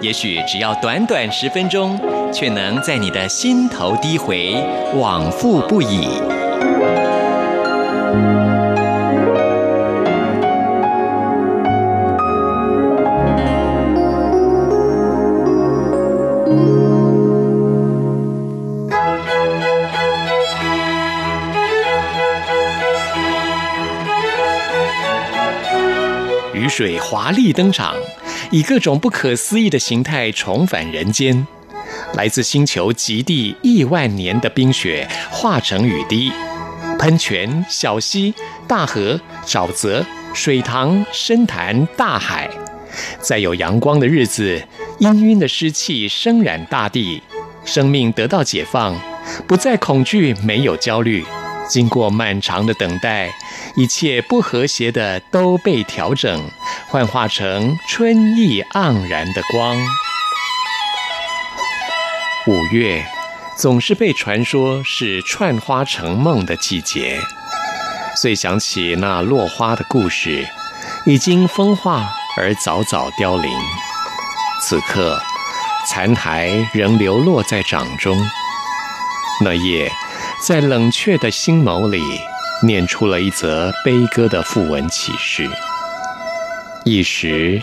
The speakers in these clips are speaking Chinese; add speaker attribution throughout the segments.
Speaker 1: 也许只要短短十分钟，却能在你的心头低回，往复不已。雨水华丽登场。以各种不可思议的形态重返人间，来自星球极地亿万年的冰雪化成雨滴，喷泉、小溪、大河、沼泽、水塘、深潭、大海，在有阳光的日子，氤氲的湿气升染大地，生命得到解放，不再恐惧，没有焦虑。经过漫长的等待，一切不和谐的都被调整，幻化成春意盎然的光。五月总是被传说是串花成梦的季节，遂想起那落花的故事，已经风化而早早凋零。此刻，残骸仍流落在掌中。那夜。在冷却的星眸里，念出了一则悲歌的訃闻启事。一时，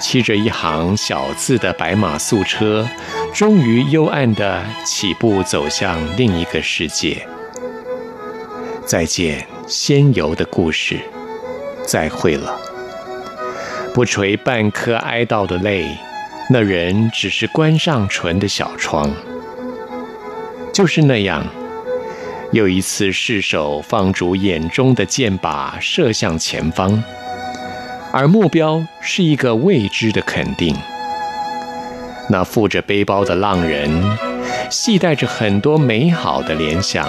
Speaker 1: 骑着一行小字的白马素车，终于幽暗的起步走向另一个世界。再见，仙游的故事，再会了。不垂半颗哀悼的泪，那人只是关上唇的小窗。就是那样。又一次试手放逐眼中的箭靶射向前方，而目标是一个未知的肯定。那负着背包的浪人，系带着很多美好的联想，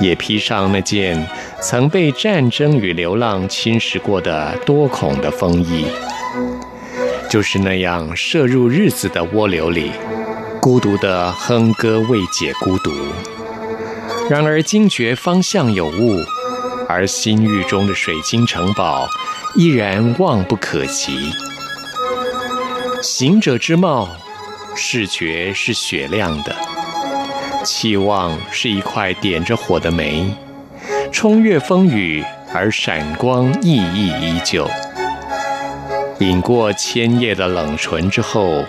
Speaker 1: 也披上那件曾被战争与流浪侵蚀过的多孔的风衣，就是那样射入日子的涡流里，孤独的哼歌慰藉孤独。然而惊觉方向有误，而心域中的水晶城堡依然望不可及。行者之貌，视觉是雪亮的，期望是一块点着火的煤，冲越风雨而闪光熠熠依旧。饮过千叶的冷醇之后，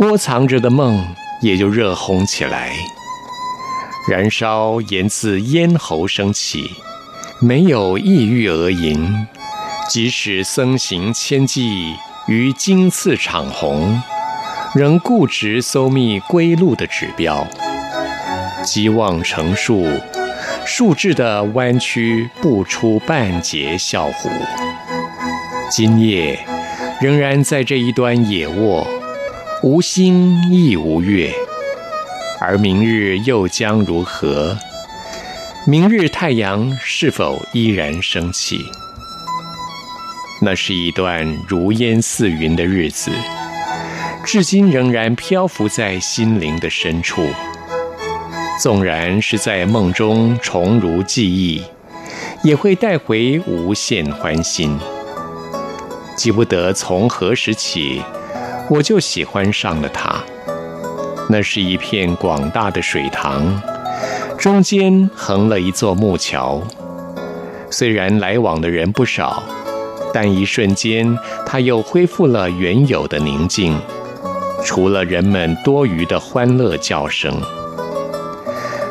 Speaker 1: 窝藏着的梦也就热烘起来。燃烧沿自咽喉升起，没有意欲而吟。即使僧行千计于荆刺敞红，仍固执搜觅归路的指标。积望成树，树枝的弯曲不出半截笑弧。今夜仍然在这一端野卧，无星亦无月。而明日又将如何？明日太阳是否依然升起？那是一段如烟似云的日子，至今仍然漂浮在心灵的深处。纵然是在梦中重如记忆，也会带回无限欢欣。记不得从何时起，我就喜欢上了他。那是一片广大的水塘，中间横了一座木桥。虽然来往的人不少，但一瞬间，它又恢复了原有的宁静，除了人们多余的欢乐叫声。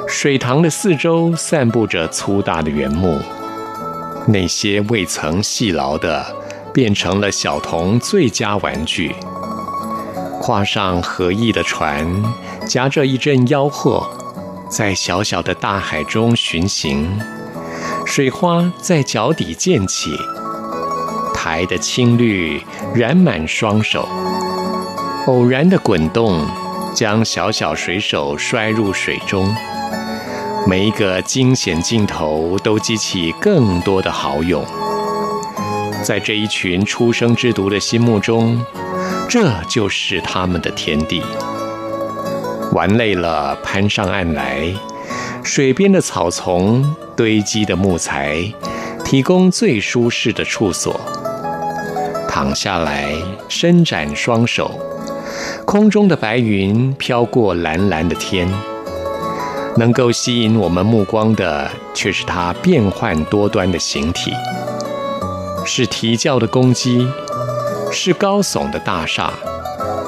Speaker 1: 水塘的四周散布着粗大的原木，那些未曾细牢的，变成了小童最佳玩具。跨上合意的船，夹着一阵吆喝，在小小的大海中巡行。水花在脚底溅起，苔的青绿染满双手。偶然的滚动，将小小水手摔入水中。每一个惊险镜头都激起更多的豪勇。在这一群初生之犊的心目中，这就是他们的天地。玩累了，攀上岸来，水边的草丛堆积的木材，提供最舒适的处所。躺下来，伸展双手，空中的白云飘过蓝蓝的天。能够吸引我们目光的，却是它变幻多端的形体。是啼叫的公鸡，是高耸的大厦，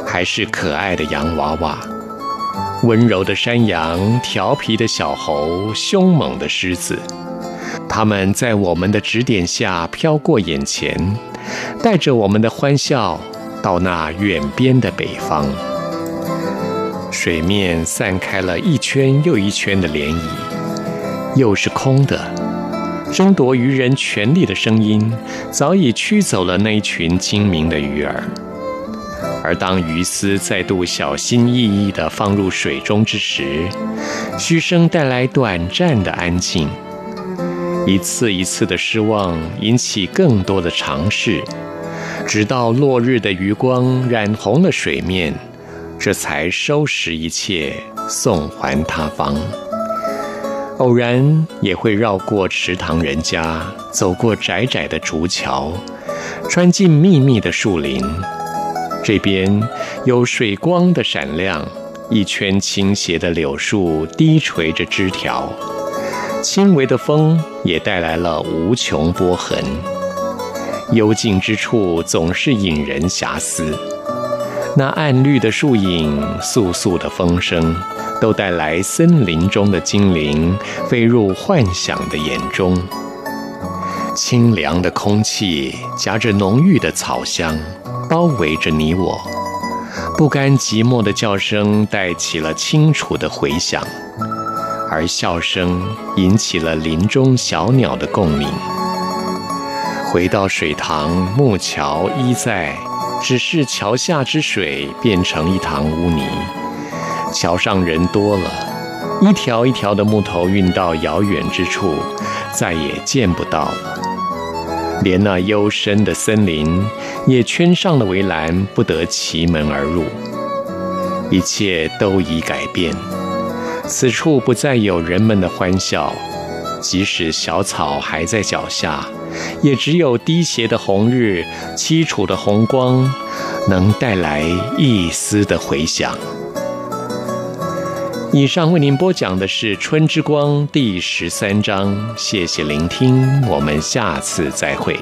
Speaker 1: 还是可爱的洋娃娃？温柔的山羊，调皮的小猴，凶猛的狮子，它们在我们的指点下飘过眼前，带着我们的欢笑到那远边的北方。水面散开了一圈又一圈的涟漪，又是空的。争夺渔人权利的声音，早已驱走了那群精明的鱼儿。而当鱼丝再度小心翼翼地放入水中之时，嘘声带来短暂的安静。一次一次的失望，引起更多的尝试，直到落日的余光染红了水面，这才收拾一切，送还他方。偶然也会绕过池塘人家，走过窄窄的竹桥，穿进密密的树林。这边有水光的闪亮，一圈倾斜的柳树低垂着枝条，轻微的风也带来了无穷波痕。幽静之处总是引人遐思，那暗绿的树影，簌簌的风声。都带来森林中的精灵飞入幻想的眼中，清凉的空气夹着浓郁的草香，包围着你我。不甘寂寞的叫声带起了清楚的回响，而笑声引起了林中小鸟的共鸣。回到水塘，木桥依在，只是桥下之水变成一塘污泥。桥上人多了，一条一条的木头运到遥远之处，再也见不到了。连那幽深的森林也圈上了围栏，不得其门而入。一切都已改变，此处不再有人们的欢笑，即使小草还在脚下，也只有低斜的红日、凄楚的红光，能带来一丝的回响。以上为您播讲的是《春之光》第十三章，谢谢聆听，我们下次再会。